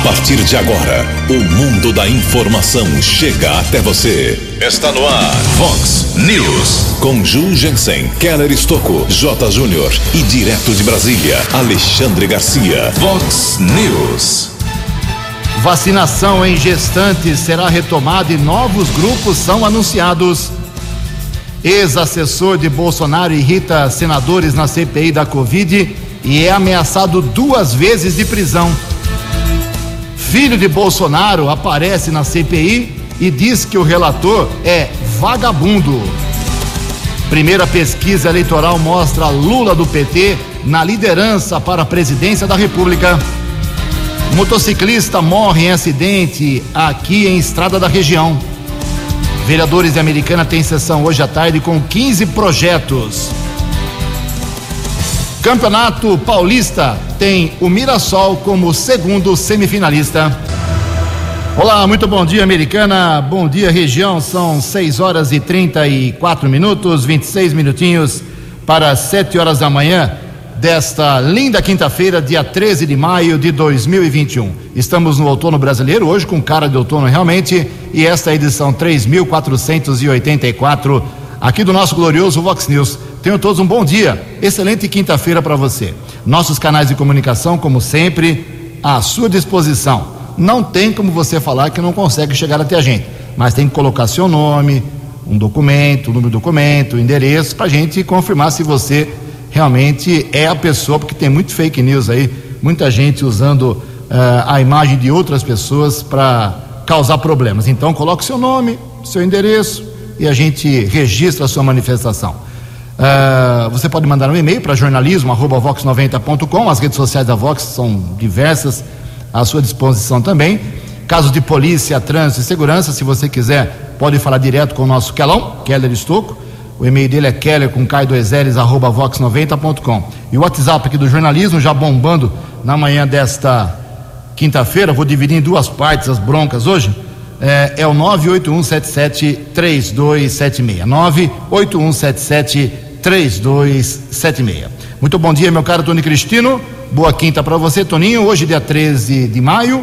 A partir de agora, o mundo da informação chega até você. Está no ar, Fox News. Com Ju Jensen, Keller Estocco, J. Júnior e direto de Brasília, Alexandre Garcia. Fox News. Vacinação em gestantes será retomada e novos grupos são anunciados. Ex-assessor de Bolsonaro irrita senadores na CPI da Covid e é ameaçado duas vezes de prisão. Filho de Bolsonaro aparece na CPI e diz que o relator é vagabundo. Primeira pesquisa eleitoral mostra Lula do PT na liderança para a presidência da República. Motociclista morre em acidente aqui em estrada da região. Vereadores de Americana têm sessão hoje à tarde com 15 projetos. Campeonato Paulista tem o Mirassol como segundo semifinalista. Olá, muito bom dia, Americana. Bom dia, região. São 6 horas e 34 minutos, 26 minutinhos para 7 horas da manhã desta linda quinta-feira, dia 13 de maio de 2021. Estamos no outono brasileiro, hoje com cara de outono realmente, e esta é a edição 3484 aqui do nosso glorioso Vox News. Tenham todos um bom dia, excelente quinta-feira para você. Nossos canais de comunicação, como sempre, à sua disposição. Não tem como você falar que não consegue chegar até a gente, mas tem que colocar seu nome, um documento, um número do documento, um endereço, para a gente confirmar se você realmente é a pessoa, porque tem muito fake news aí, muita gente usando uh, a imagem de outras pessoas para causar problemas. Então, coloque seu nome, seu endereço e a gente registra a sua manifestação. Uh, você pode mandar um e-mail para jornalismo@vox90.com. As redes sociais da Vox são diversas à sua disposição também. Casos de polícia, trânsito e segurança, se você quiser, pode falar direto com o nosso Kelão, Keller Estocco. O e-mail dele é keller com vox90.com. E o WhatsApp aqui do jornalismo já bombando na manhã desta quinta-feira, vou dividir em duas partes as broncas hoje. É, é o 981773276. 981773276. Muito bom dia, meu caro Tony Cristino. Boa quinta para você, Toninho. Hoje, dia 13 de maio,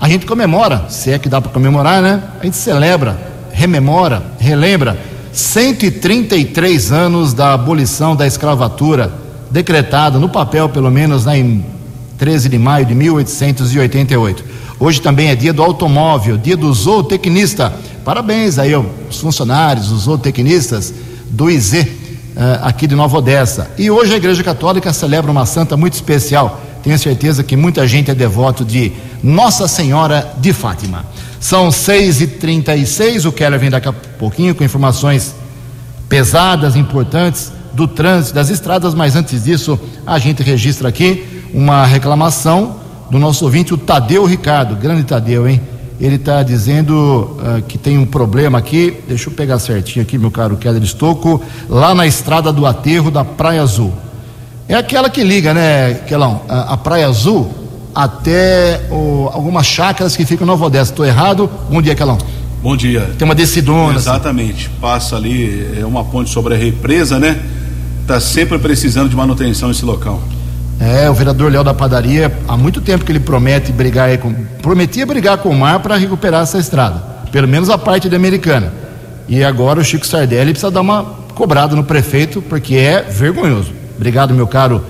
a gente comemora, se é que dá para comemorar, né? A gente celebra, rememora, relembra 133 anos da abolição da escravatura, decretada no papel, pelo menos, né, em 13 de maio de 1888. Hoje também é dia do automóvel, dia do zootecnista. Parabéns aí aos funcionários, os zootecnistas do IZ, aqui de Nova Odessa. E hoje a Igreja Católica celebra uma santa muito especial. Tenho certeza que muita gente é devoto de Nossa Senhora de Fátima. São 6h36, o Keller vem daqui a pouquinho com informações pesadas, importantes do trânsito, das estradas, mas antes disso, a gente registra aqui uma reclamação do nosso ouvinte, o Tadeu Ricardo, grande Tadeu, hein? Ele está dizendo uh, que tem um problema aqui, deixa eu pegar certinho aqui, meu caro Keller Estocco, lá na estrada do aterro da Praia Azul. É aquela que liga, né, Quelão? A, a Praia Azul até o, algumas chácaras que ficam no Nova Odessa. Estou errado? Bom dia, Quelão. Bom dia. Tem uma decidona. Assim. Exatamente. Assim. Passa ali, é uma ponte sobre a represa, né? Está sempre precisando de manutenção esse local. É, o vereador Léo da Padaria, há muito tempo que ele promete brigar com, prometia brigar com o mar para recuperar essa estrada, pelo menos a parte da americana. E agora o Chico Sardelli precisa dar uma cobrada no prefeito, porque é vergonhoso. Obrigado, meu caro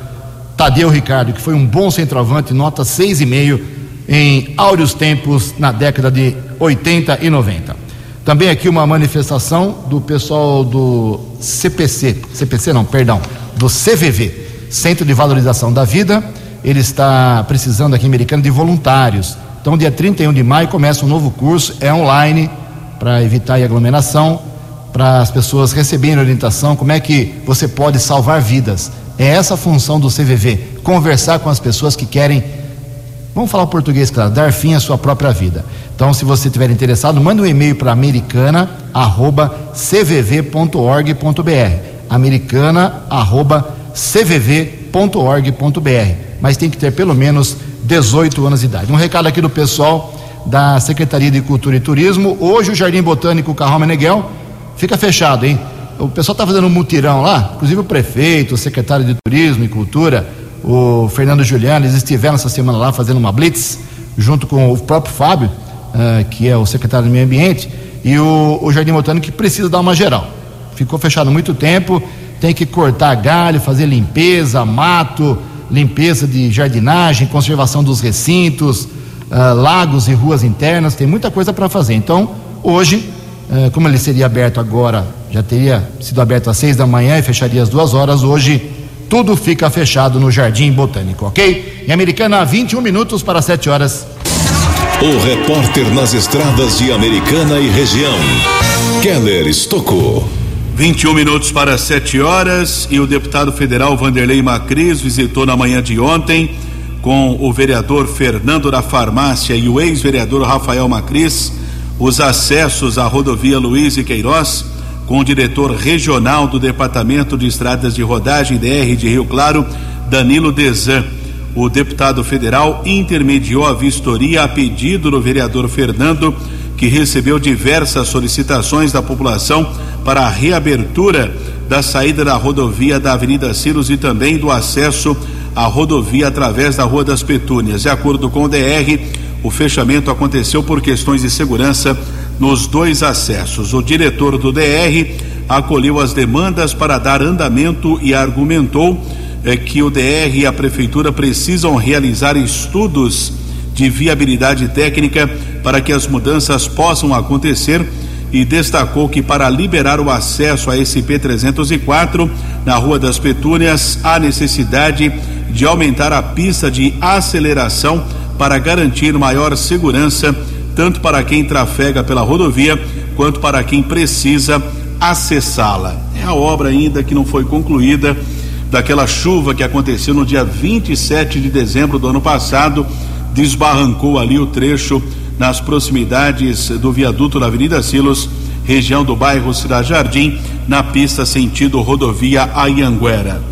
Tadeu Ricardo, que foi um bom centroavante, nota 6,5 em áureos tempos na década de 80 e 90. Também aqui uma manifestação do pessoal do CPC, CPC não, perdão, do CVV, Centro de Valorização da Vida. Ele está precisando aqui em Americana de voluntários. Então, dia 31 de maio começa um novo curso, é online, para evitar aglomeração, para as pessoas receberem orientação, como é que você pode salvar vidas. É essa a função do CVV, conversar com as pessoas que querem, vamos falar português, claro, dar fim à sua própria vida. Então, se você estiver interessado, manda um e-mail para americana@cvv.org.br. americana@cvv.org.br. Mas tem que ter pelo menos 18 anos de idade. Um recado aqui do pessoal da Secretaria de Cultura e Turismo. Hoje o Jardim Botânico Carral Meneghel fica fechado, hein? o pessoal está fazendo um mutirão lá, inclusive o prefeito, o secretário de Turismo e Cultura, o Fernando Juliano, eles estiveram essa semana lá fazendo uma blitz junto com o próprio Fábio, uh, que é o secretário do Meio Ambiente, e o, o Jardim Botânico que precisa dar uma geral. Ficou fechado muito tempo, tem que cortar galho, fazer limpeza, mato, limpeza de jardinagem, conservação dos recintos, uh, lagos e ruas internas, tem muita coisa para fazer. Então, hoje, uh, como ele seria aberto agora, já teria sido aberto às seis da manhã e fecharia às duas horas, hoje tudo fica fechado no Jardim Botânico, ok? Em Americana, 21 minutos para 7 horas. O repórter nas estradas de Americana e região, Keller Estocou. 21 minutos para 7 horas e o deputado federal Vanderlei Macris visitou na manhã de ontem com o vereador Fernando da Farmácia e o ex-vereador Rafael Macris os acessos à rodovia Luiz e Queiroz com o diretor regional do Departamento de Estradas de Rodagem DR de Rio Claro, Danilo Dezan. O deputado federal intermediou a vistoria a pedido do vereador Fernando, que recebeu diversas solicitações da população para a reabertura da saída da rodovia da Avenida Ciros e também do acesso à rodovia através da Rua das Petúnias. De acordo com o DR, o fechamento aconteceu por questões de segurança nos dois acessos. O diretor do DR acolheu as demandas para dar andamento e argumentou eh, que o DR e a prefeitura precisam realizar estudos de viabilidade técnica para que as mudanças possam acontecer e destacou que para liberar o acesso a SP 304 na Rua das Petúnias há necessidade de aumentar a pista de aceleração para garantir maior segurança tanto para quem trafega pela rodovia quanto para quem precisa acessá-la. É a obra ainda que não foi concluída daquela chuva que aconteceu no dia 27 de dezembro do ano passado, desbarrancou ali o trecho nas proximidades do viaduto da Avenida Silos, região do bairro Cidade Jardim, na pista sentido rodovia Ayanguera.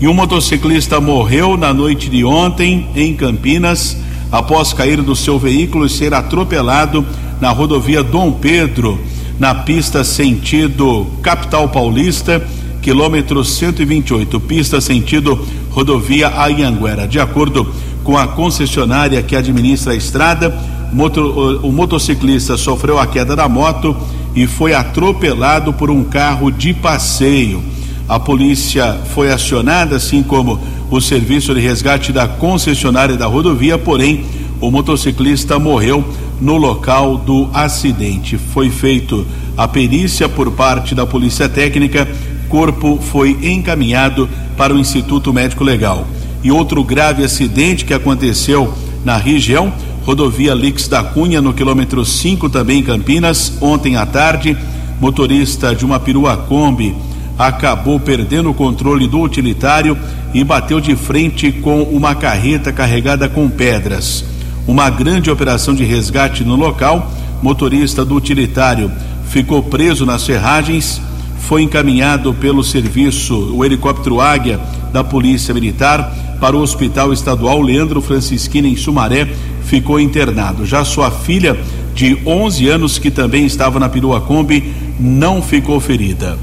E um motociclista morreu na noite de ontem em Campinas após cair do seu veículo e ser atropelado na rodovia Dom Pedro, na pista sentido capital paulista, quilômetro 128, pista sentido rodovia Ayanguera. De acordo com a concessionária que administra a estrada, o motociclista sofreu a queda da moto e foi atropelado por um carro de passeio. A polícia foi acionada, assim como o serviço de resgate da concessionária da rodovia, porém, o motociclista morreu no local do acidente. Foi feito a perícia por parte da Polícia Técnica, corpo foi encaminhado para o Instituto Médico Legal. E outro grave acidente que aconteceu na região, rodovia Lix da Cunha, no quilômetro 5, também em Campinas, ontem à tarde, motorista de uma perua Kombi acabou perdendo o controle do utilitário e bateu de frente com uma carreta carregada com pedras. Uma grande operação de resgate no local, motorista do utilitário ficou preso nas ferragens, foi encaminhado pelo serviço, o helicóptero Águia da Polícia Militar, para o Hospital Estadual Leandro Francisquini em Sumaré, ficou internado. Já sua filha, de 11 anos, que também estava na perua Kombi, não ficou ferida.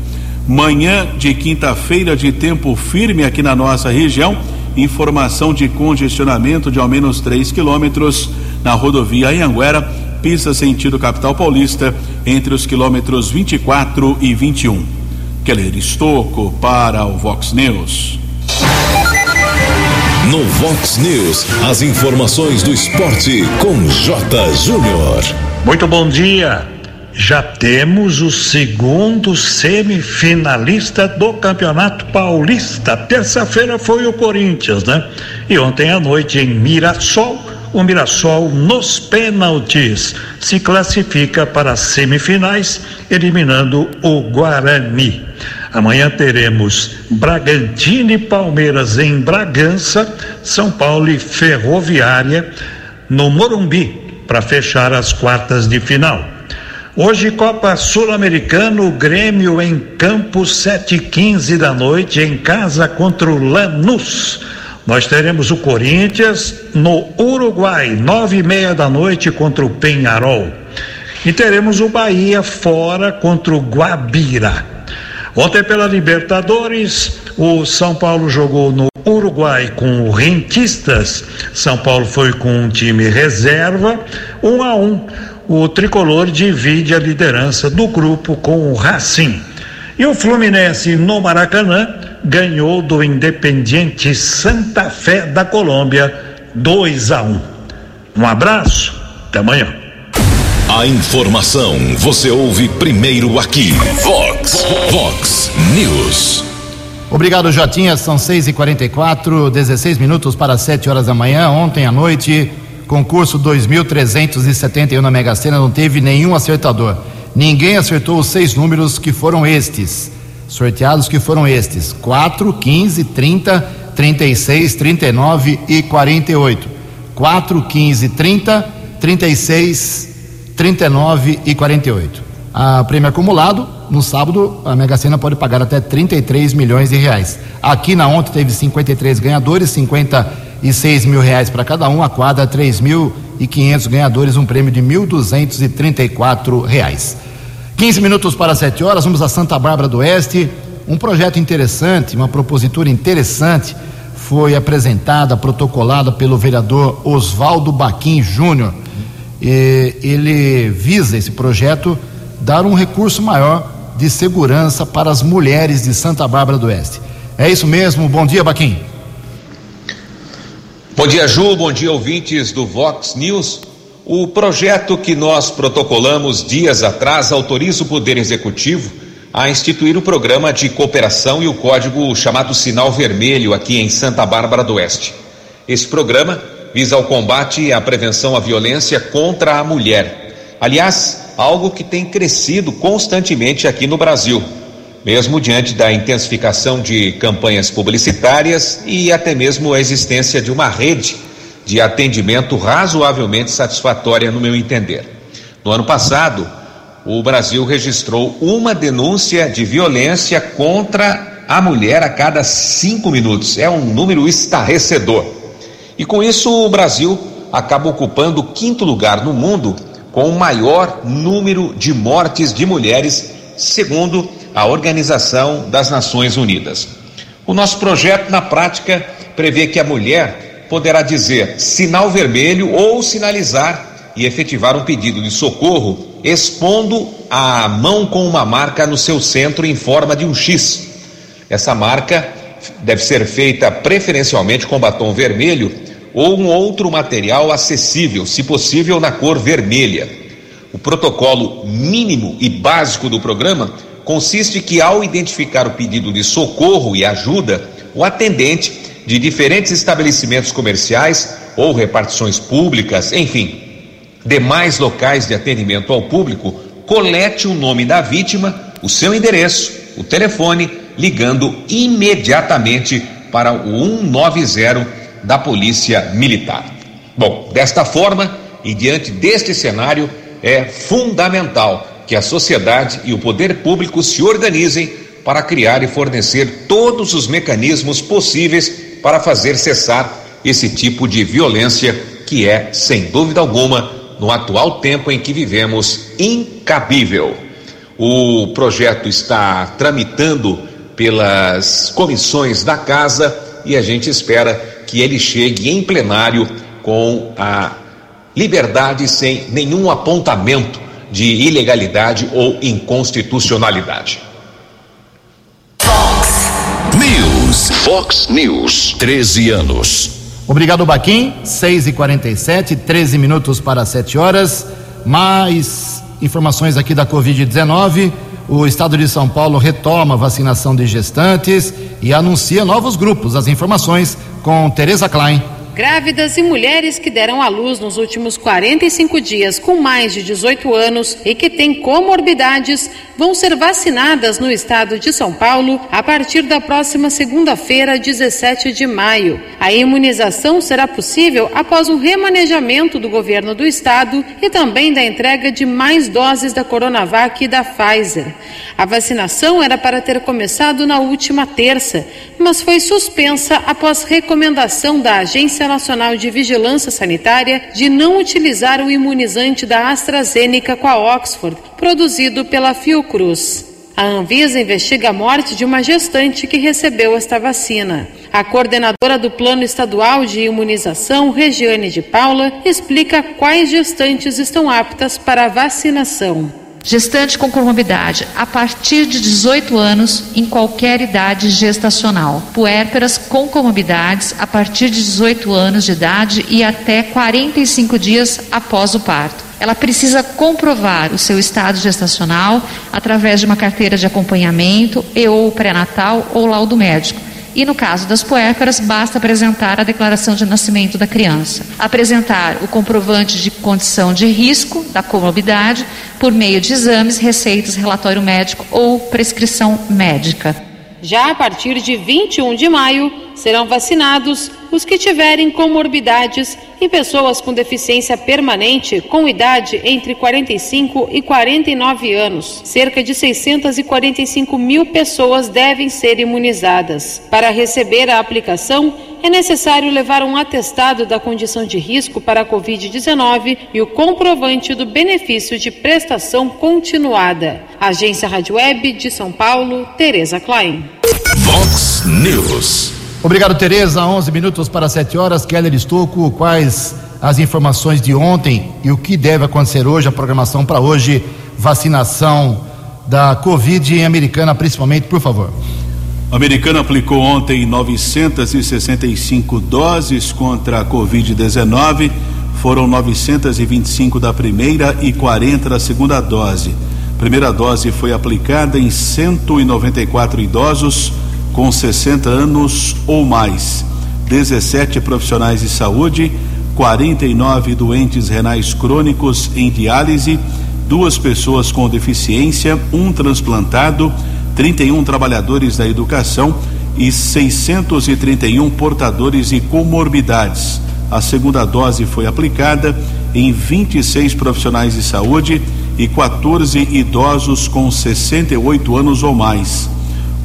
Manhã de quinta-feira de tempo firme aqui na nossa região. Informação de congestionamento de ao menos 3 quilômetros na rodovia Anhanguera, pista sentido capital paulista, entre os quilômetros 24 e 21. Keller Estocco para o Vox News. No Vox News, as informações do esporte com J. Júnior. Muito bom dia já temos o segundo semifinalista do Campeonato Paulista. Terça-feira foi o Corinthians, né? E ontem à noite em Mirassol, o Mirassol nos pênaltis se classifica para as semifinais, eliminando o Guarani. Amanhã teremos Bragantino e Palmeiras em Bragança, São Paulo e Ferroviária no Morumbi para fechar as quartas de final. Hoje, Copa Sul-Americano, Grêmio em campo, sete quinze da noite, em casa contra o Lanús. Nós teremos o Corinthians no Uruguai, nove e meia da noite contra o Penharol. E teremos o Bahia fora contra o Guabira. Ontem pela Libertadores, o São Paulo jogou no Uruguai com o Rentistas. São Paulo foi com um time reserva, um a um. O tricolor divide a liderança do grupo com o Racing. E o Fluminense no Maracanã ganhou do Independiente Santa Fé da Colômbia 2 a 1. Um abraço, até amanhã. A informação você ouve primeiro aqui. Vox, Vox News. Obrigado, Jotinha. São 6 e 44 16 minutos para 7 horas da manhã. Ontem à noite, concurso 2.371 na Mega Sena, não teve nenhum acertador. Ninguém acertou os seis números que foram estes. Sorteados que foram estes: 4, 15, 30, 36, 39 e 48. 4, 15, 30, 36, 39 e 48. A prêmio acumulado, no sábado, a Mega Sena pode pagar até 33 milhões de reais. Aqui na ontem teve 53 ganhadores, 56 mil reais para cada um, a quadra 3.500 ganhadores, um prêmio de 1.234 reais. 15 minutos para 7 horas, vamos a Santa Bárbara do Oeste. Um projeto interessante, uma propositura interessante foi apresentada, protocolada pelo vereador Oswaldo Baquim Júnior. Ele visa esse projeto dar um recurso maior de segurança para as mulheres de Santa Bárbara do Oeste. É isso mesmo. Bom dia, Baquim. Bom dia, Ju. Bom dia, ouvintes do Vox News. O projeto que nós protocolamos dias atrás autoriza o Poder Executivo a instituir o programa de cooperação e o código chamado Sinal Vermelho aqui em Santa Bárbara do Oeste. Esse programa visa o combate e a prevenção à violência contra a mulher. Aliás, algo que tem crescido constantemente aqui no Brasil, mesmo diante da intensificação de campanhas publicitárias e até mesmo a existência de uma rede de atendimento razoavelmente satisfatória, no meu entender. No ano passado, o Brasil registrou uma denúncia de violência contra a mulher a cada cinco minutos. É um número estarrecedor. E com isso, o Brasil acaba ocupando o quinto lugar no mundo com o maior número de mortes de mulheres, segundo a Organização das Nações Unidas. O nosso projeto, na prática, prevê que a mulher poderá dizer sinal vermelho ou sinalizar e efetivar um pedido de socorro expondo a mão com uma marca no seu centro em forma de um X. Essa marca deve ser feita preferencialmente com batom vermelho ou um outro material acessível, se possível na cor vermelha. O protocolo mínimo e básico do programa consiste que ao identificar o pedido de socorro e ajuda, o atendente de diferentes estabelecimentos comerciais ou repartições públicas, enfim, demais locais de atendimento ao público, colete o nome da vítima, o seu endereço, o telefone, ligando imediatamente para o 190 da Polícia Militar. Bom, desta forma e diante deste cenário, é fundamental que a sociedade e o poder público se organizem para criar e fornecer todos os mecanismos possíveis para fazer cessar esse tipo de violência que é, sem dúvida alguma, no atual tempo em que vivemos, incabível. O projeto está tramitando pelas comissões da casa e a gente espera que ele chegue em plenário com a liberdade sem nenhum apontamento de ilegalidade ou inconstitucionalidade. Fox News. 13 anos. Obrigado, Baquim. 6 e 47 13 minutos para 7 horas. Mais informações aqui da Covid-19. O estado de São Paulo retoma a vacinação de gestantes e anuncia novos grupos. As informações com Tereza Klein. Grávidas e mulheres que deram à luz nos últimos 45 dias com mais de 18 anos e que têm comorbidades vão ser vacinadas no estado de São Paulo a partir da próxima segunda-feira, 17 de maio. A imunização será possível após um remanejamento do governo do estado e também da entrega de mais doses da Coronavac e da Pfizer. A vacinação era para ter começado na última terça, mas foi suspensa após recomendação da Agência Nacional de Vigilância Sanitária de não utilizar o imunizante da AstraZeneca com a Oxford, produzido pela Fiocruz. A Anvisa investiga a morte de uma gestante que recebeu esta vacina. A coordenadora do Plano Estadual de Imunização, Regiane de Paula, explica quais gestantes estão aptas para a vacinação. Gestante com comorbidade a partir de 18 anos em qualquer idade gestacional. Puérperas com comorbidades a partir de 18 anos de idade e até 45 dias após o parto ela precisa comprovar o seu estado gestacional através de uma carteira de acompanhamento e ou pré-natal ou laudo médico. E no caso das puérperas, basta apresentar a declaração de nascimento da criança. Apresentar o comprovante de condição de risco da comorbidade por meio de exames, receitas, relatório médico ou prescrição médica. Já a partir de 21 de maio, serão vacinados os que tiverem comorbidades e pessoas com deficiência permanente com idade entre 45 e 49 anos. Cerca de 645 mil pessoas devem ser imunizadas. Para receber a aplicação, é necessário levar um atestado da condição de risco para a Covid-19 e o comprovante do benefício de prestação continuada. Agência Rádio Web de São Paulo, Tereza Klein. Vox News. Obrigado, Tereza. 11 minutos para 7 horas. Keller Estocco, quais as informações de ontem e o que deve acontecer hoje, a programação para hoje, vacinação da Covid em Americana, principalmente, por favor. A Americana aplicou ontem 965 doses contra a Covid-19. Foram 925 da primeira e 40 da segunda dose. Primeira dose foi aplicada em 194 idosos com 60 anos ou mais, 17 profissionais de saúde, 49 doentes renais crônicos em diálise, duas pessoas com deficiência, um transplantado, 31 trabalhadores da educação e 631 portadores de comorbidades. A segunda dose foi aplicada em 26 profissionais de saúde e 14 idosos com 68 anos ou mais.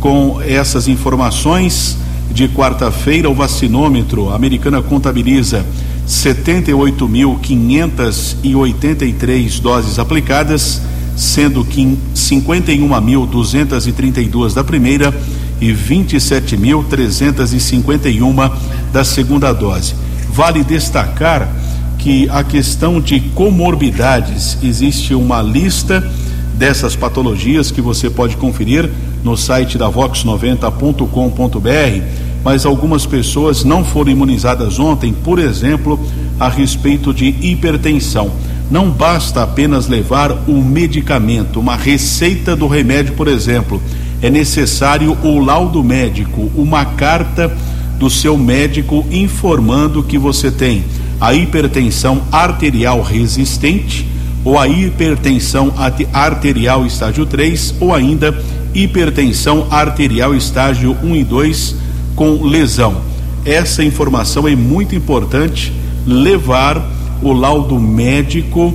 Com essas informações, de quarta-feira, o vacinômetro americana contabiliza 78.583 doses aplicadas, sendo que 51.232 da primeira e 27.351 da segunda dose. Vale destacar que a questão de comorbidades existe uma lista dessas patologias que você pode conferir no site da vox90.com.br, mas algumas pessoas não foram imunizadas ontem, por exemplo, a respeito de hipertensão. Não basta apenas levar um medicamento, uma receita do remédio, por exemplo. É necessário o laudo médico, uma carta do seu médico informando que você tem a hipertensão arterial resistente ou a hipertensão arterial estágio 3 ou ainda hipertensão arterial estágio 1 e 2 com lesão. Essa informação é muito importante levar o laudo médico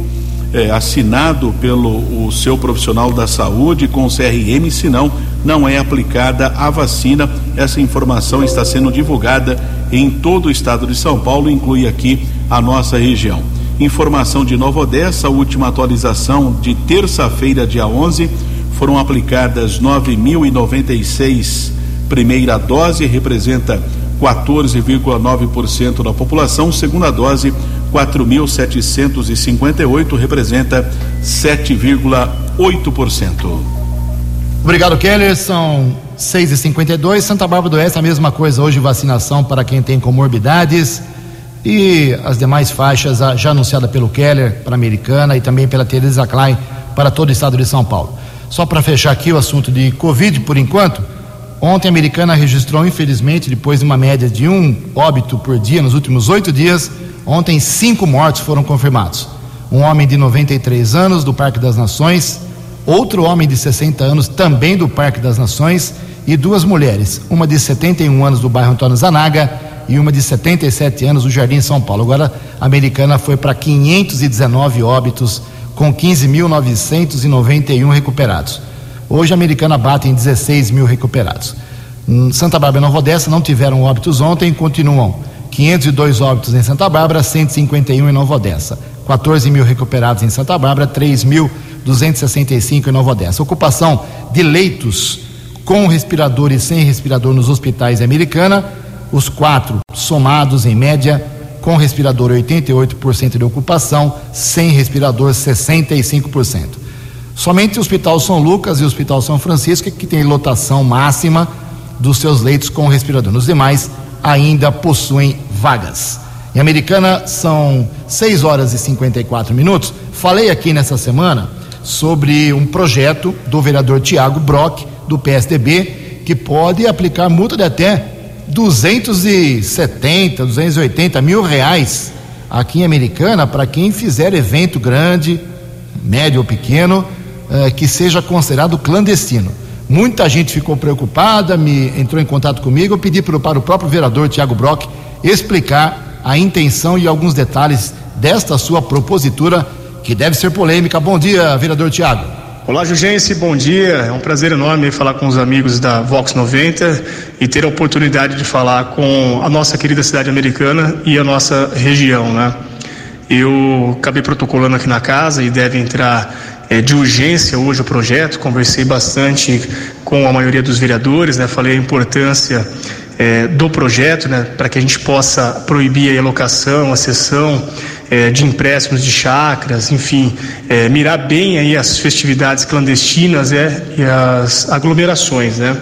é, assinado pelo o seu profissional da saúde com CRM, senão não é aplicada a vacina. Essa informação está sendo divulgada em todo o estado de São Paulo, inclui aqui a nossa região. Informação de Nova Odessa, última atualização de terça-feira, dia 11 foram aplicadas 9.096 primeira dose, representa 14,9% da população. Segunda dose, 4.758, representa 7,8%. Obrigado, Keller. São 6h52. Santa Bárbara do Oeste, a mesma coisa hoje, vacinação para quem tem comorbidades. E as demais faixas já anunciada pelo Keller para a Americana e também pela Teresa Klein para todo o estado de São Paulo. Só para fechar aqui o assunto de Covid por enquanto, ontem a americana registrou, infelizmente, depois de uma média de um óbito por dia nos últimos oito dias, ontem cinco mortos foram confirmados. Um homem de 93 anos do Parque das Nações, outro homem de 60 anos também do Parque das Nações e duas mulheres, uma de 71 anos do bairro Antônio Zanaga e uma de 77 anos do Jardim São Paulo. Agora a americana foi para 519 óbitos com 15.991 recuperados. Hoje a americana bate em 16 mil recuperados. Hum, Santa Bárbara e Nova Odessa não tiveram óbitos ontem, continuam 502 óbitos em Santa Bárbara, 151 em Nova Odessa. 14 mil recuperados em Santa Bárbara, 3 mil 265 em Nova Odessa. Ocupação de leitos com respirador e sem respirador nos hospitais americana, os quatro somados em média, com respirador 88% de ocupação, sem respirador 65%. Somente o Hospital São Lucas e o Hospital São Francisco que tem lotação máxima dos seus leitos com respirador. Nos demais ainda possuem vagas. Em Americana são 6 horas e 54 minutos. Falei aqui nessa semana sobre um projeto do vereador Tiago Brock, do PSDB, que pode aplicar multa de até 270, 280 mil reais aqui em Americana para quem fizer evento grande, médio ou pequeno, eh, que seja considerado clandestino. Muita gente ficou preocupada, me entrou em contato comigo, eu pedi para o próprio vereador Tiago Brock explicar a intenção e alguns detalhes desta sua propositura, que deve ser polêmica. Bom dia, vereador Tiago. Olá, Jugense, bom dia. É um prazer enorme falar com os amigos da Vox 90 e ter a oportunidade de falar com a nossa querida cidade americana e a nossa região, né? Eu acabei protocolando aqui na casa e deve entrar é, de urgência hoje o projeto. Conversei bastante com a maioria dos vereadores, né? Falei a importância é, do projeto, né? Para que a gente possa proibir a alocação, a cessão é, de empréstimos de chácaras, enfim, é, mirar bem aí as festividades clandestinas é, e as aglomerações, né?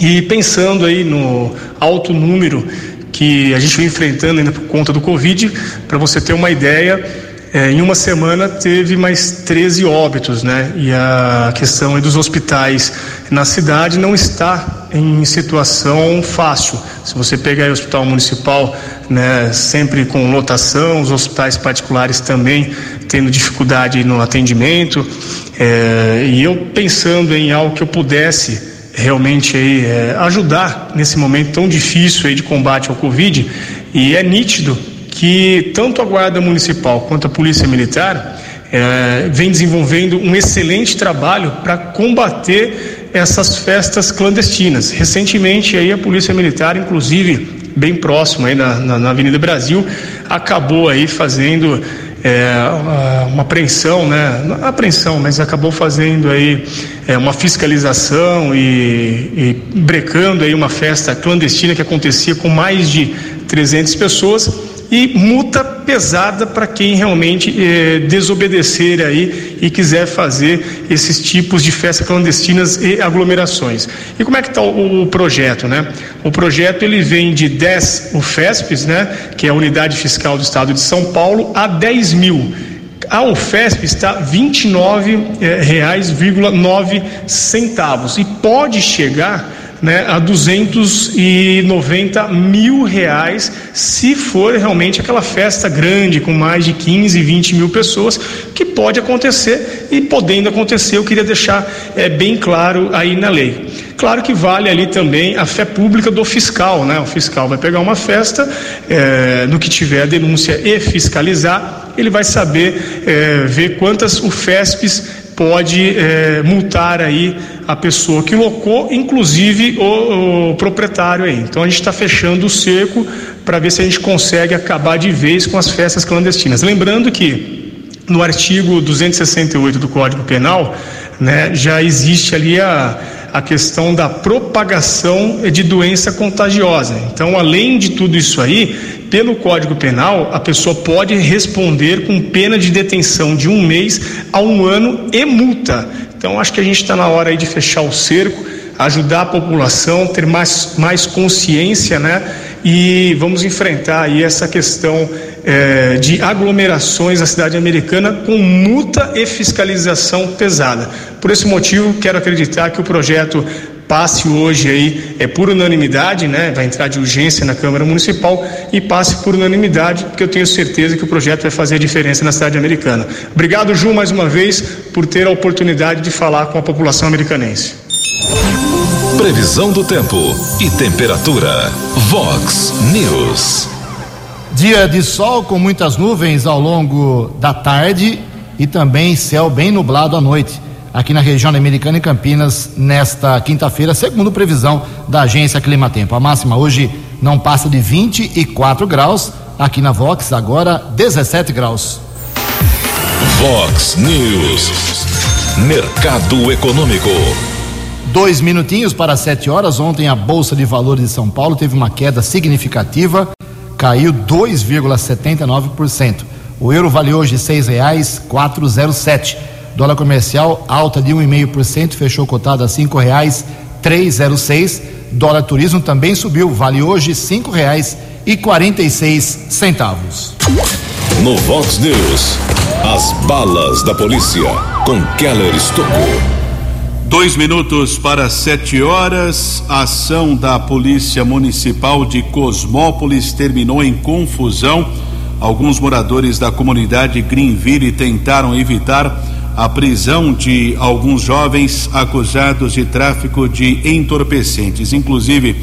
E pensando aí no alto número que a gente vem enfrentando ainda por conta do Covid, para você ter uma ideia, é, em uma semana teve mais 13 óbitos, né? E a questão dos hospitais na cidade não está em situação fácil. Se você pegar o hospital municipal, né, sempre com lotação, os hospitais particulares também tendo dificuldade no atendimento, é, e eu pensando em algo que eu pudesse realmente aí, é, ajudar nesse momento tão difícil aí de combate ao Covid, e é nítido que tanto a Guarda Municipal quanto a Polícia Militar é, vem desenvolvendo um excelente trabalho para combater essas festas clandestinas. Recentemente aí a Polícia Militar, inclusive bem próximo aí na, na, na Avenida Brasil, acabou aí fazendo é, uma apreensão, né? Não apreensão, mas acabou fazendo aí é, uma fiscalização e, e brecando aí uma festa clandestina que acontecia com mais de 300 pessoas e multa pesada para quem realmente eh, desobedecer aí e quiser fazer esses tipos de festas clandestinas e aglomerações. E como é que está o, o, projeto, né? O projeto ele vem de 10 UFESPs, né? Que é a unidade fiscal do Estado de São Paulo, a 10 mil. A UFESP está R$ 29,9 eh, centavos e pode chegar né, a 290 mil reais, se for realmente aquela festa grande com mais de 15, 20 mil pessoas, que pode acontecer e podendo acontecer, eu queria deixar é, bem claro aí na lei. Claro que vale ali também a fé pública do fiscal, né? O fiscal vai pegar uma festa, é, no que tiver a denúncia e fiscalizar, ele vai saber é, ver quantas UFESPs pode é, multar aí a pessoa que locou, inclusive o, o proprietário aí. Então a gente está fechando o cerco para ver se a gente consegue acabar de vez com as festas clandestinas. Lembrando que no artigo 268 do Código Penal, né, já existe ali a, a questão da propagação de doença contagiosa. Então, além de tudo isso aí, pelo Código Penal, a pessoa pode responder com pena de detenção de um mês a um ano e multa. Então, acho que a gente está na hora aí de fechar o cerco, ajudar a população, ter mais, mais consciência, né? E vamos enfrentar aí essa questão é, de aglomerações na cidade americana com multa e fiscalização pesada. Por esse motivo, quero acreditar que o projeto passe hoje aí é por unanimidade, né? Vai entrar de urgência na Câmara Municipal e passe por unanimidade, porque eu tenho certeza que o projeto vai fazer a diferença na cidade americana. Obrigado, Ju, mais uma vez por ter a oportunidade de falar com a população americanense. Previsão do tempo e temperatura. Vox News. Dia de sol com muitas nuvens ao longo da tarde e também céu bem nublado à noite aqui na região americana e Campinas nesta quinta-feira, segundo previsão da agência Climatempo. A máxima hoje não passa de 24 graus, aqui na Vox agora 17 graus. Vox News. Mercado Econômico. Dois minutinhos para sete horas. Ontem a Bolsa de Valores de São Paulo teve uma queda significativa, caiu 2,79%. O euro vale hoje seis reais quatrocentos sete. Dólar comercial alta de 1,5%, fechou cotado a cinco reais trezentos seis. Dólar turismo também subiu, vale hoje cinco reais e quarenta e seis centavos. No Vox News, as balas da polícia com Keller Estocou. Dois minutos para sete horas. A ação da Polícia Municipal de Cosmópolis terminou em confusão. Alguns moradores da comunidade Greenville tentaram evitar a prisão de alguns jovens acusados de tráfico de entorpecentes. Inclusive,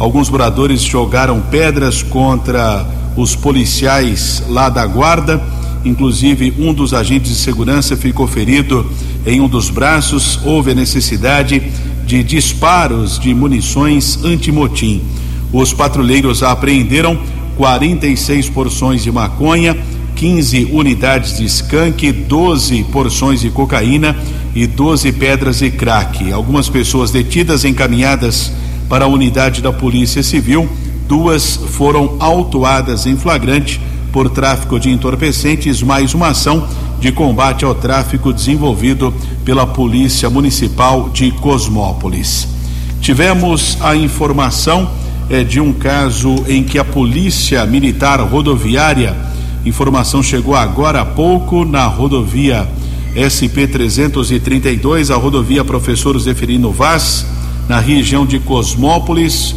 alguns moradores jogaram pedras contra os policiais lá da guarda. Inclusive, um dos agentes de segurança ficou ferido em um dos braços. Houve a necessidade de disparos de munições antimotim. Os patrulheiros apreenderam 46 porções de maconha, 15 unidades de skunk, 12 porções de cocaína e 12 pedras de crack. Algumas pessoas detidas encaminhadas para a unidade da Polícia Civil, duas foram autuadas em flagrante por tráfico de entorpecentes, mais uma ação de combate ao tráfico desenvolvido pela Polícia Municipal de Cosmópolis. Tivemos a informação é, de um caso em que a Polícia Militar Rodoviária, informação chegou agora há pouco na rodovia SP 332, a rodovia Professor Zeferino Vaz, na região de Cosmópolis.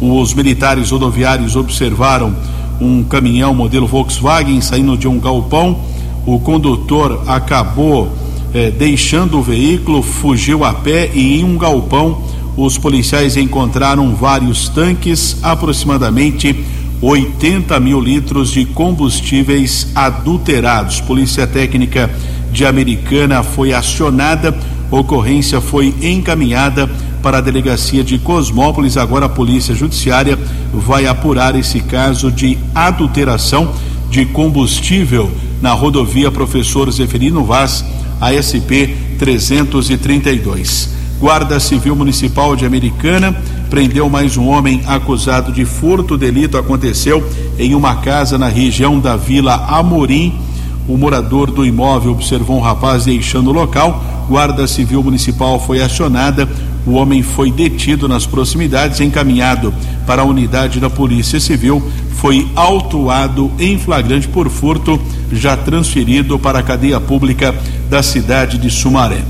Os militares rodoviários observaram um caminhão modelo Volkswagen saindo de um galpão. O condutor acabou eh, deixando o veículo, fugiu a pé e em um galpão os policiais encontraram vários tanques, aproximadamente 80 mil litros de combustíveis adulterados. Polícia Técnica de Americana foi acionada, ocorrência foi encaminhada para a delegacia de Cosmópolis. Agora a Polícia Judiciária vai apurar esse caso de adulteração de combustível na rodovia Professor Zeferino Vaz, ASP 332. Guarda Civil Municipal de Americana prendeu mais um homem acusado de furto. O delito aconteceu em uma casa na região da Vila Amorim. O morador do imóvel observou um rapaz deixando o local. Guarda Civil Municipal foi acionada. O homem foi detido nas proximidades, encaminhado para a unidade da Polícia Civil. Foi autuado em flagrante por furto, já transferido para a cadeia pública da cidade de Sumaré.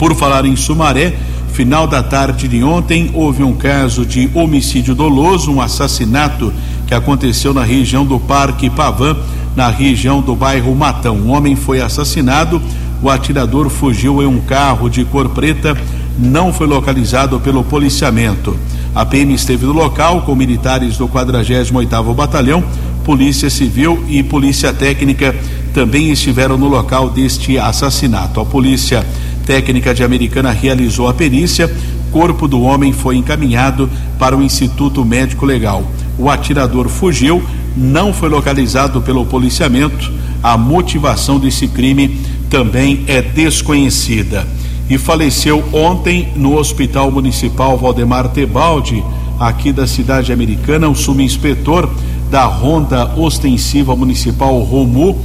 Por falar em Sumaré, final da tarde de ontem houve um caso de homicídio doloso, um assassinato que aconteceu na região do Parque Pavan, na região do bairro Matão. Um homem foi assassinado, o atirador fugiu em um carro de cor preta, não foi localizado pelo policiamento. A PM esteve no local com militares do 48º Batalhão, Polícia Civil e Polícia Técnica também estiveram no local deste assassinato. A polícia técnica de Americana realizou a perícia. Corpo do homem foi encaminhado para o Instituto Médico Legal. O atirador fugiu, não foi localizado pelo policiamento. A motivação desse crime também é desconhecida. E faleceu ontem no Hospital Municipal Valdemar Tebaldi, aqui da cidade americana, o subinspetor da Ronda Ostensiva Municipal Romu,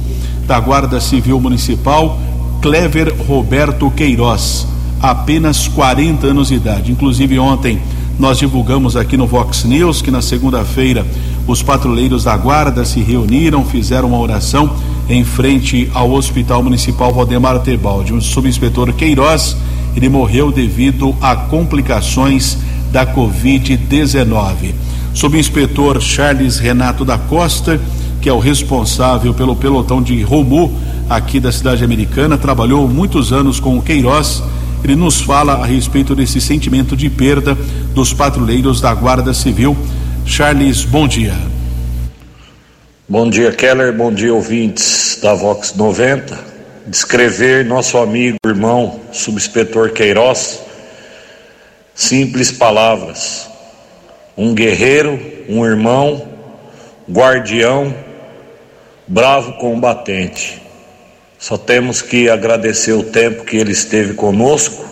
da Guarda Civil Municipal, Clever Roberto Queiroz, apenas 40 anos de idade. Inclusive, ontem nós divulgamos aqui no Vox News que na segunda-feira os patrulheiros da Guarda se reuniram, fizeram uma oração em frente ao Hospital Municipal Valdemar Tebaldi. O subinspetor Queiroz, ele morreu devido a complicações da Covid-19. Subinspetor Charles Renato da Costa, que é o responsável pelo pelotão de Romu, aqui da cidade americana, trabalhou muitos anos com o Queiroz. Ele nos fala a respeito desse sentimento de perda dos patrulheiros da Guarda Civil. Charles, bom dia. Bom dia, Keller. Bom dia, ouvintes da Vox 90. Descrever nosso amigo, irmão, subinspetor Queiroz. Simples palavras. Um guerreiro, um irmão, guardião, bravo combatente Só temos que agradecer o tempo que ele esteve conosco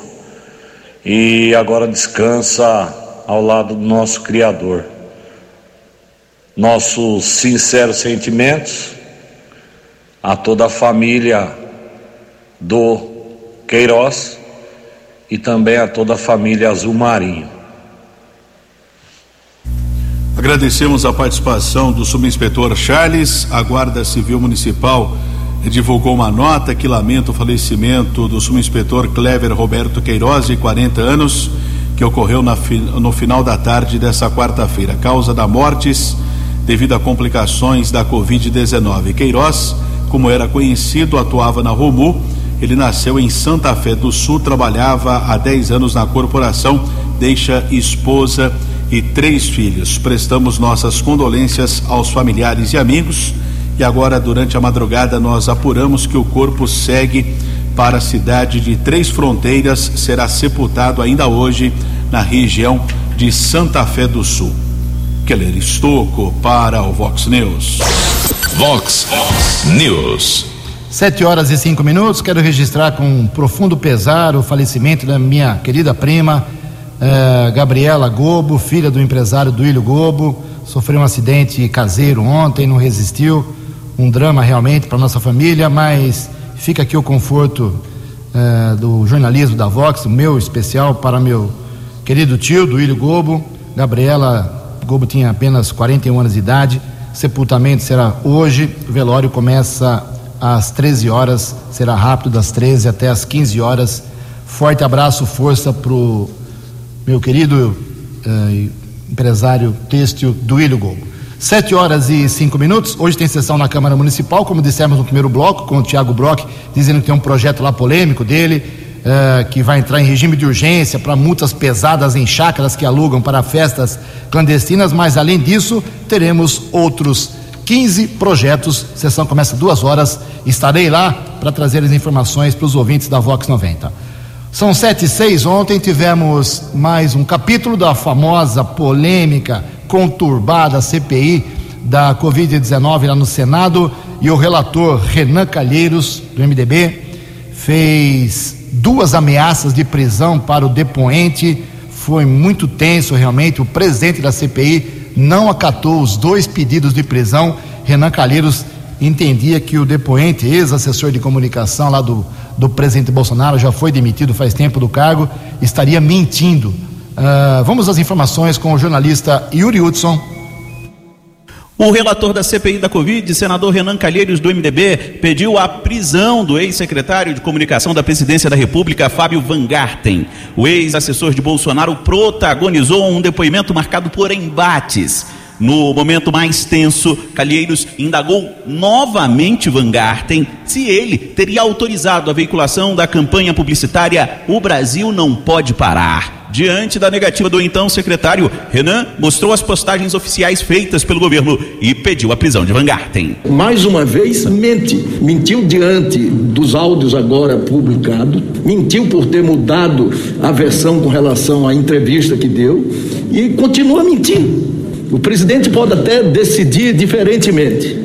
e agora descansa ao lado do nosso Criador. Nossos sinceros sentimentos a toda a família do Queiroz e também a toda a família Azul Marinho. Agradecemos a participação do subinspetor Charles. A Guarda Civil Municipal divulgou uma nota que lamenta o falecimento do subinspetor Clever Roberto Queiroz, de 40 anos, que ocorreu na, no final da tarde dessa quarta-feira. Causa da mortes devido a complicações da Covid-19. Queiroz, como era conhecido, atuava na Romu. Ele nasceu em Santa Fé do Sul, trabalhava há 10 anos na corporação, deixa esposa e três filhos. Prestamos nossas condolências aos familiares e amigos e agora, durante a madrugada, nós apuramos que o corpo segue para a cidade de Três Fronteiras, será sepultado ainda hoje na região de Santa Fé do Sul. Keller Estocco para o Vox News. Vox News. Sete horas e cinco minutos. Quero registrar com um profundo pesar o falecimento da minha querida prima, eh, Gabriela Gobo, filha do empresário Duílio Gobo. Sofreu um acidente caseiro ontem, não resistiu. Um drama realmente para nossa família, mas fica aqui o conforto eh, do jornalismo da Vox, meu especial para meu querido tio, Duílio Gobo. Gabriela Gobo tinha apenas 41 anos de idade. Sepultamento será hoje. O velório começa às 13 horas, será rápido das 13 até às 15 horas. Forte abraço, força pro meu querido eh, empresário têxtil Duílio Gobo. Sete horas e cinco minutos. Hoje tem sessão na Câmara Municipal, como dissemos no primeiro bloco, com o Tiago Brock, dizendo que tem um projeto lá polêmico dele, eh, que vai entrar em regime de urgência para multas pesadas em chácaras que alugam para festas clandestinas, mas além disso, teremos outros 15 projetos. Sessão começa duas horas. Estarei lá para trazer as informações para os ouvintes da Vox 90. São sete e seis. Ontem tivemos mais um capítulo da famosa, polêmica, conturbada CPI da Covid-19 lá no Senado. E o relator Renan Calheiros, do MDB, fez duas ameaças de prisão para o depoente. Foi muito tenso, realmente. O presidente da CPI não acatou os dois pedidos de prisão. Renan Calheiros entendia que o depoente, ex-assessor de comunicação lá do do presidente Bolsonaro, já foi demitido faz tempo do cargo, estaria mentindo. Uh, vamos às informações com o jornalista Yuri Hudson. O relator da CPI da Covid, senador Renan Calheiros, do MDB, pediu a prisão do ex-secretário de comunicação da Presidência da República, Fábio Van Garten. O ex-assessor de Bolsonaro protagonizou um depoimento marcado por embates no momento mais tenso, Calheiros indagou novamente Van Garten se ele teria autorizado a veiculação da campanha publicitária O Brasil Não Pode Parar. Diante da negativa do então secretário, Renan mostrou as postagens oficiais feitas pelo governo e pediu a prisão de Van Garten. Mais uma vez, mente. Mentiu diante dos áudios agora publicados, mentiu por ter mudado a versão com relação à entrevista que deu e continua mentindo. O presidente pode até decidir diferentemente,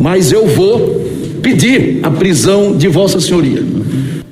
mas eu vou pedir a prisão de Vossa Senhoria.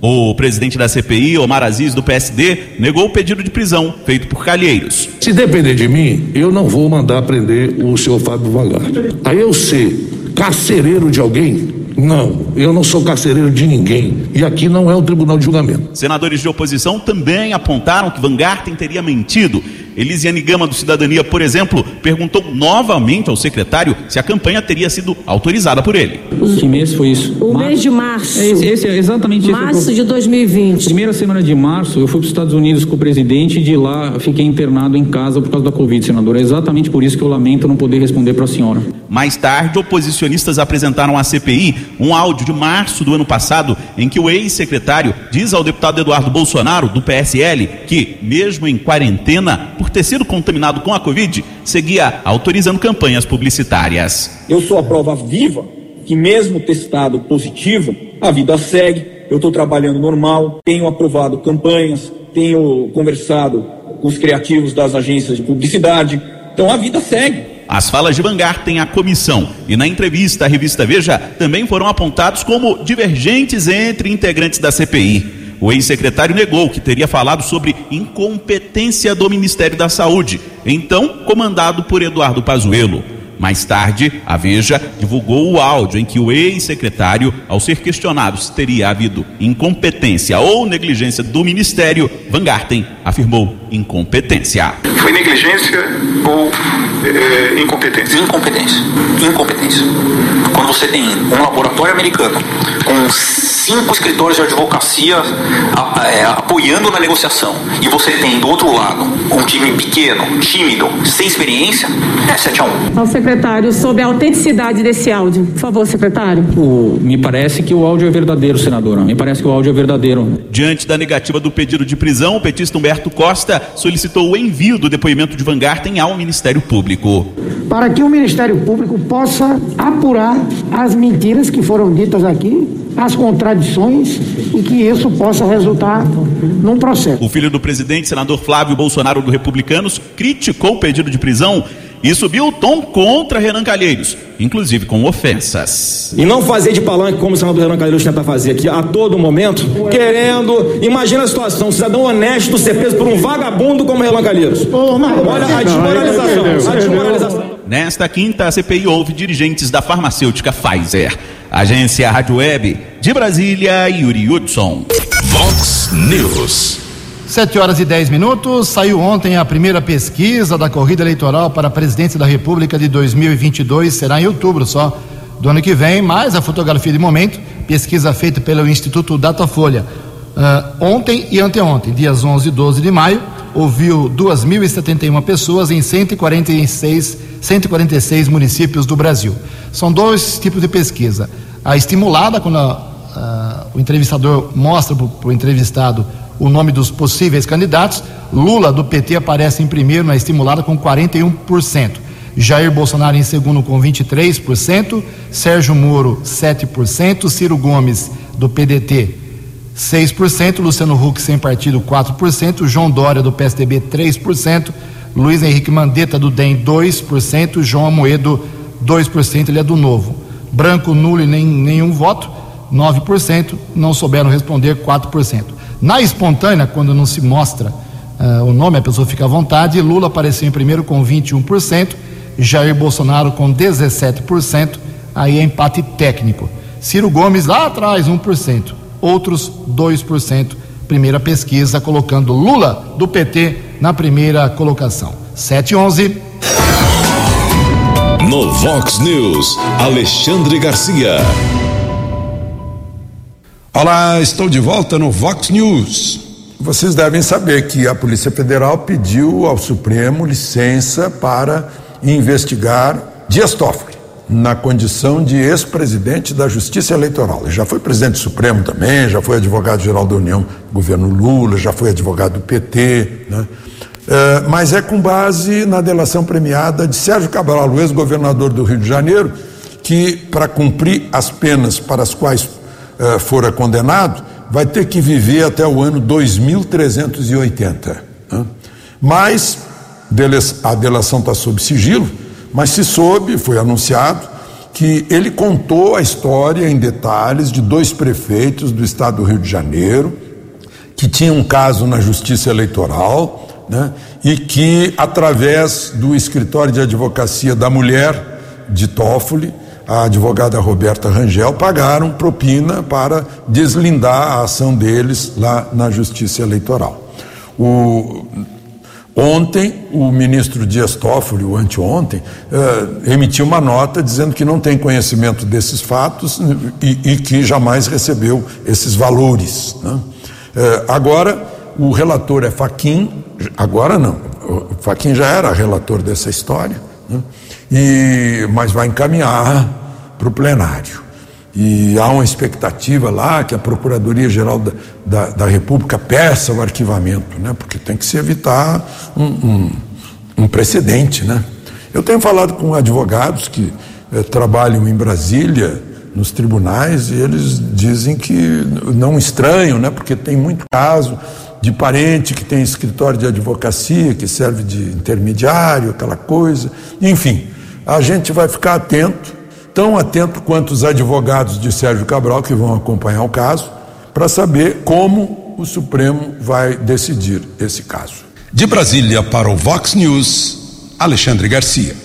O presidente da CPI, Omar Aziz, do PSD, negou o pedido de prisão feito por Calheiros. Se depender de mim, eu não vou mandar prender o senhor Fábio Vangar. Aí eu ser carcereiro de alguém, não, eu não sou carcereiro de ninguém. E aqui não é um tribunal de julgamento. Senadores de oposição também apontaram que Van Garten teria mentido. Elisiane Gama, do Cidadania, por exemplo, perguntou novamente ao secretário se a campanha teria sido autorizada por ele. Que mês foi isso? O março. mês de março. Esse, esse é exatamente isso. Março de 2020. Primeira semana de março, eu fui para os Estados Unidos com o presidente e de lá fiquei internado em casa por causa da Covid, senador. É exatamente por isso que eu lamento não poder responder para a senhora. Mais tarde, oposicionistas apresentaram à CPI um áudio de março do ano passado em que o ex-secretário diz ao deputado Eduardo Bolsonaro, do PSL, que, mesmo em quarentena, por ter sido contaminado com a Covid, seguia autorizando campanhas publicitárias. Eu sou a prova viva que, mesmo testado positivo, a vida segue. Eu estou trabalhando normal, tenho aprovado campanhas, tenho conversado com os criativos das agências de publicidade. Então a vida segue. As falas de Van Garten à comissão e na entrevista à revista Veja também foram apontados como divergentes entre integrantes da CPI. O ex-secretário negou que teria falado sobre incompetência do Ministério da Saúde, então comandado por Eduardo Pazuello. Mais tarde, a Veja divulgou o áudio em que o ex-secretário, ao ser questionado se teria havido incompetência ou negligência do Ministério, Van Garten afirmou incompetência. Foi negligência ou é, incompetência? Incompetência. Incompetência. Quando você tem um laboratório americano com cinco escritórios de advocacia a, é, apoiando na negociação e você tem do outro lado um time pequeno, tímido, sem experiência, é 7 a 1. Ao secretário, sobre a autenticidade desse áudio. Por favor, secretário. O, me parece que o áudio é verdadeiro, senadora. Me parece que o áudio é verdadeiro. Diante da negativa do pedido de prisão, o petista Humberto Costa solicitou o envio do depoimento de Van Garten ao Ministério Público. Para que o Ministério Público possa apurar as mentiras que foram ditas aqui, as contradições e que isso possa resultar num processo. O filho do presidente, senador Flávio Bolsonaro do Republicanos, criticou o pedido de prisão e subiu o tom contra Renan Calheiros, inclusive com ofensas. E não fazer de palanque como o senador Renan Calheiros tenta fazer aqui a todo momento, querendo. Imagina a situação: um cidadão honesto ser preso por um vagabundo como Renan Calheiros. Olha a desmoralização. A desmoralização. Nesta quinta, a CPI houve dirigentes da farmacêutica Pfizer. Agência Rádio Web de Brasília, Yuri Hudson. Vox News. 7 horas e 10 minutos. Saiu ontem a primeira pesquisa da corrida eleitoral para a presidência da República de 2022. Será em outubro só do ano que vem. Mais a fotografia de momento, pesquisa feita pelo Instituto Datafolha. Uh, ontem e anteontem, dias 11 e 12 de maio, ouviu 2.071 pessoas em 146, 146 municípios do Brasil. São dois tipos de pesquisa. A estimulada, quando a, a, o entrevistador mostra para o entrevistado o nome dos possíveis candidatos, Lula do PT aparece em primeiro na estimulada com 41%. Jair Bolsonaro em segundo com 23%, Sérgio Moro 7%, Ciro Gomes do PDT 6%, Luciano Huck sem partido 4%, João Dória do PSDB 3%, Luiz Henrique Mandetta do DEM 2%, João Amoedo 2%, ele é do Novo. Branco, nulo e nem, nenhum voto, 9%, não souberam responder 4%. Na espontânea, quando não se mostra uh, o nome, a pessoa fica à vontade, Lula apareceu em primeiro com 21%, Jair Bolsonaro com 17%, aí é empate técnico. Ciro Gomes lá atrás, 1%, outros 2%. Primeira pesquisa colocando Lula do PT na primeira colocação. 7 11. No Vox News, Alexandre Garcia. Olá, estou de volta no Vox News. Vocês devem saber que a Polícia Federal pediu ao Supremo licença para investigar Dias Toffoli na condição de ex-presidente da Justiça Eleitoral. Ele já foi presidente do Supremo também, já foi advogado-geral da União governo Lula, já foi advogado do PT, né? É, mas é com base na delação premiada de Sérgio Cabral, ex-governador do Rio de Janeiro, que, para cumprir as penas para as quais uh, fora condenado, vai ter que viver até o ano 2380. Né? Mas a delação está sob sigilo, mas se soube, foi anunciado, que ele contou a história em detalhes de dois prefeitos do estado do Rio de Janeiro, que tinham um caso na justiça eleitoral, né? e que, através do escritório de advocacia da mulher de Toffoli, a advogada Roberta Rangel, pagaram propina para deslindar a ação deles lá na Justiça Eleitoral. O, ontem, o ministro Dias Toffoli, o anteontem, eh, emitiu uma nota dizendo que não tem conhecimento desses fatos e, e que jamais recebeu esses valores. Né? Eh, agora, o relator é Faquim, agora não, o Faquim já era relator dessa história, né? e, mas vai encaminhar para o plenário. E há uma expectativa lá que a Procuradoria-Geral da, da, da, República peça o arquivamento, né? porque tem que se evitar um, um, um precedente. Né? Eu tenho falado com advogados que eh, trabalham em Brasília, nos tribunais, e eles dizem que não estranham, né? porque tem muito caso de parente que tem escritório de advocacia, que serve de intermediário, aquela coisa. Enfim, a gente vai ficar atento, tão atento quanto os advogados de Sérgio Cabral, que vão acompanhar o caso, para saber como o Supremo vai decidir esse caso. De Brasília para o Vox News, Alexandre Garcia.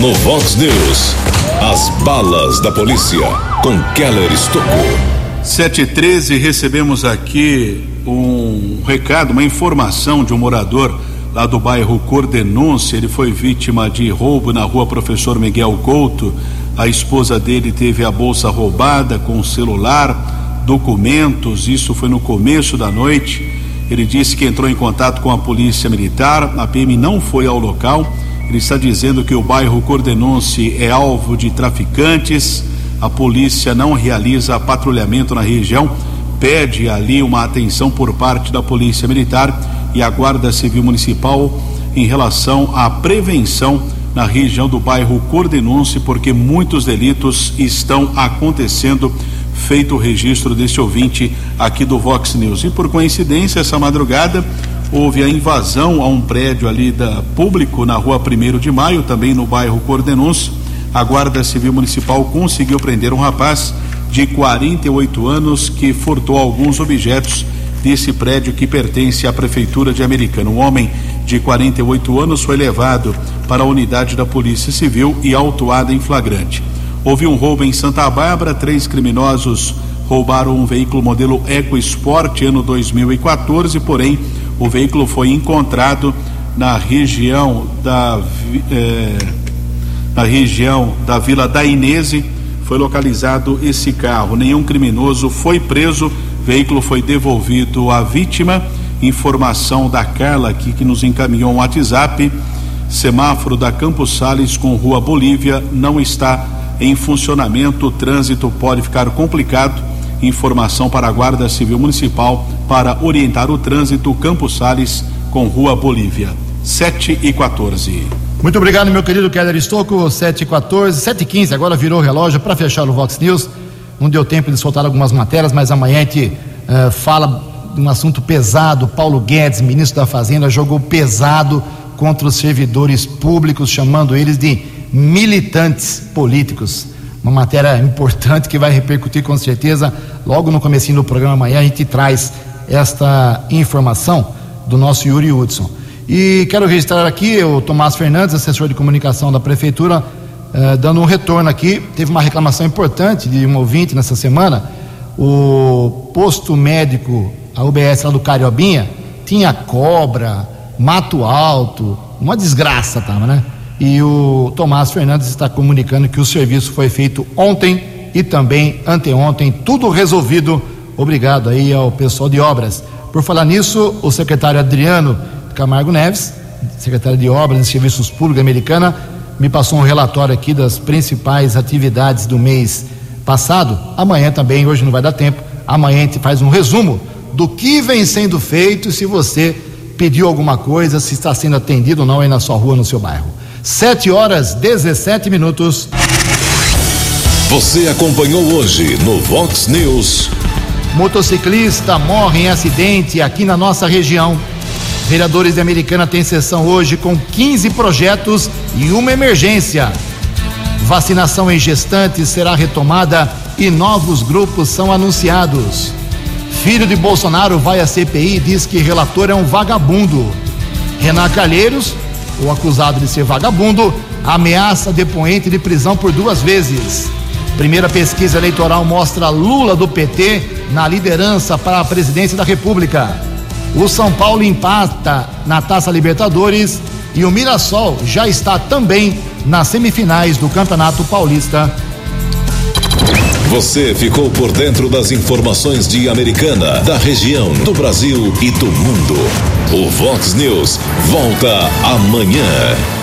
No Vox News, as balas da polícia com Keller Estocou. 713 recebemos aqui um recado, uma informação de um morador lá do bairro Cordenúncia. Ele foi vítima de roubo na rua Professor Miguel Couto. A esposa dele teve a bolsa roubada com celular, documentos. Isso foi no começo da noite. Ele disse que entrou em contato com a polícia militar. A PM não foi ao local. Ele está dizendo que o bairro Cordenúncia é alvo de traficantes a polícia não realiza patrulhamento na região, pede ali uma atenção por parte da Polícia Militar e a Guarda Civil Municipal em relação à prevenção na região do bairro Cordenúncio, porque muitos delitos estão acontecendo. Feito o registro deste ouvinte aqui do Vox News. E por coincidência, essa madrugada houve a invasão a um prédio ali da público na rua 1 de maio, também no bairro Cordenúncio a Guarda Civil Municipal conseguiu prender um rapaz de 48 anos que furtou alguns objetos desse prédio que pertence à Prefeitura de Americana. Um homem de 48 anos foi levado para a unidade da Polícia Civil e autuado em flagrante. Houve um roubo em Santa Bárbara, três criminosos roubaram um veículo modelo EcoSport ano 2014, porém o veículo foi encontrado na região da. Eh, na região da Vila da Inese, foi localizado esse carro. Nenhum criminoso foi preso, veículo foi devolvido à vítima. Informação da Carla aqui que nos encaminhou um WhatsApp. Semáforo da Campos Sales com Rua Bolívia não está em funcionamento. O trânsito pode ficar complicado. Informação para a Guarda Civil Municipal para orientar o trânsito Campos Sales com Rua Bolívia. 7 e 14. Muito obrigado, meu querido Keller Estocco, 7h14, 7h15, agora virou o relógio para fechar o Vox News. Não deu tempo de soltar algumas matérias, mas amanhã a gente uh, fala de um assunto pesado. Paulo Guedes, ministro da Fazenda, jogou pesado contra os servidores públicos, chamando eles de militantes políticos. Uma matéria importante que vai repercutir com certeza logo no comecinho do programa amanhã a gente traz esta informação do nosso Yuri Hudson. E quero registrar aqui o Tomás Fernandes, assessor de comunicação da Prefeitura, eh, dando um retorno aqui. Teve uma reclamação importante de um ouvinte nessa semana. O posto médico, a UBS lá do Cariobinha, tinha cobra, mato alto, uma desgraça, tava, né? E o Tomás Fernandes está comunicando que o serviço foi feito ontem e também anteontem, tudo resolvido. Obrigado aí ao pessoal de obras. Por falar nisso, o secretário Adriano Camargo Neves, secretária de Obras e Serviços Públicos americana, me passou um relatório aqui das principais atividades do mês passado. Amanhã também, hoje não vai dar tempo, amanhã a gente faz um resumo do que vem sendo feito, se você pediu alguma coisa, se está sendo atendido ou não aí na sua rua, no seu bairro. 7 horas 17 minutos. Você acompanhou hoje no Vox News. Motociclista morre em acidente aqui na nossa região. Vereadores de Americana têm sessão hoje com 15 projetos e uma emergência. Vacinação em gestantes será retomada e novos grupos são anunciados. Filho de Bolsonaro vai à CPI e diz que relator é um vagabundo. Renan Calheiros, o acusado de ser vagabundo, ameaça depoente de prisão por duas vezes. Primeira pesquisa eleitoral mostra Lula do PT na liderança para a presidência da República. O São Paulo empata na Taça Libertadores e o Mirassol já está também nas semifinais do Campeonato Paulista. Você ficou por dentro das informações de Americana, da região, do Brasil e do mundo. O Vox News volta amanhã.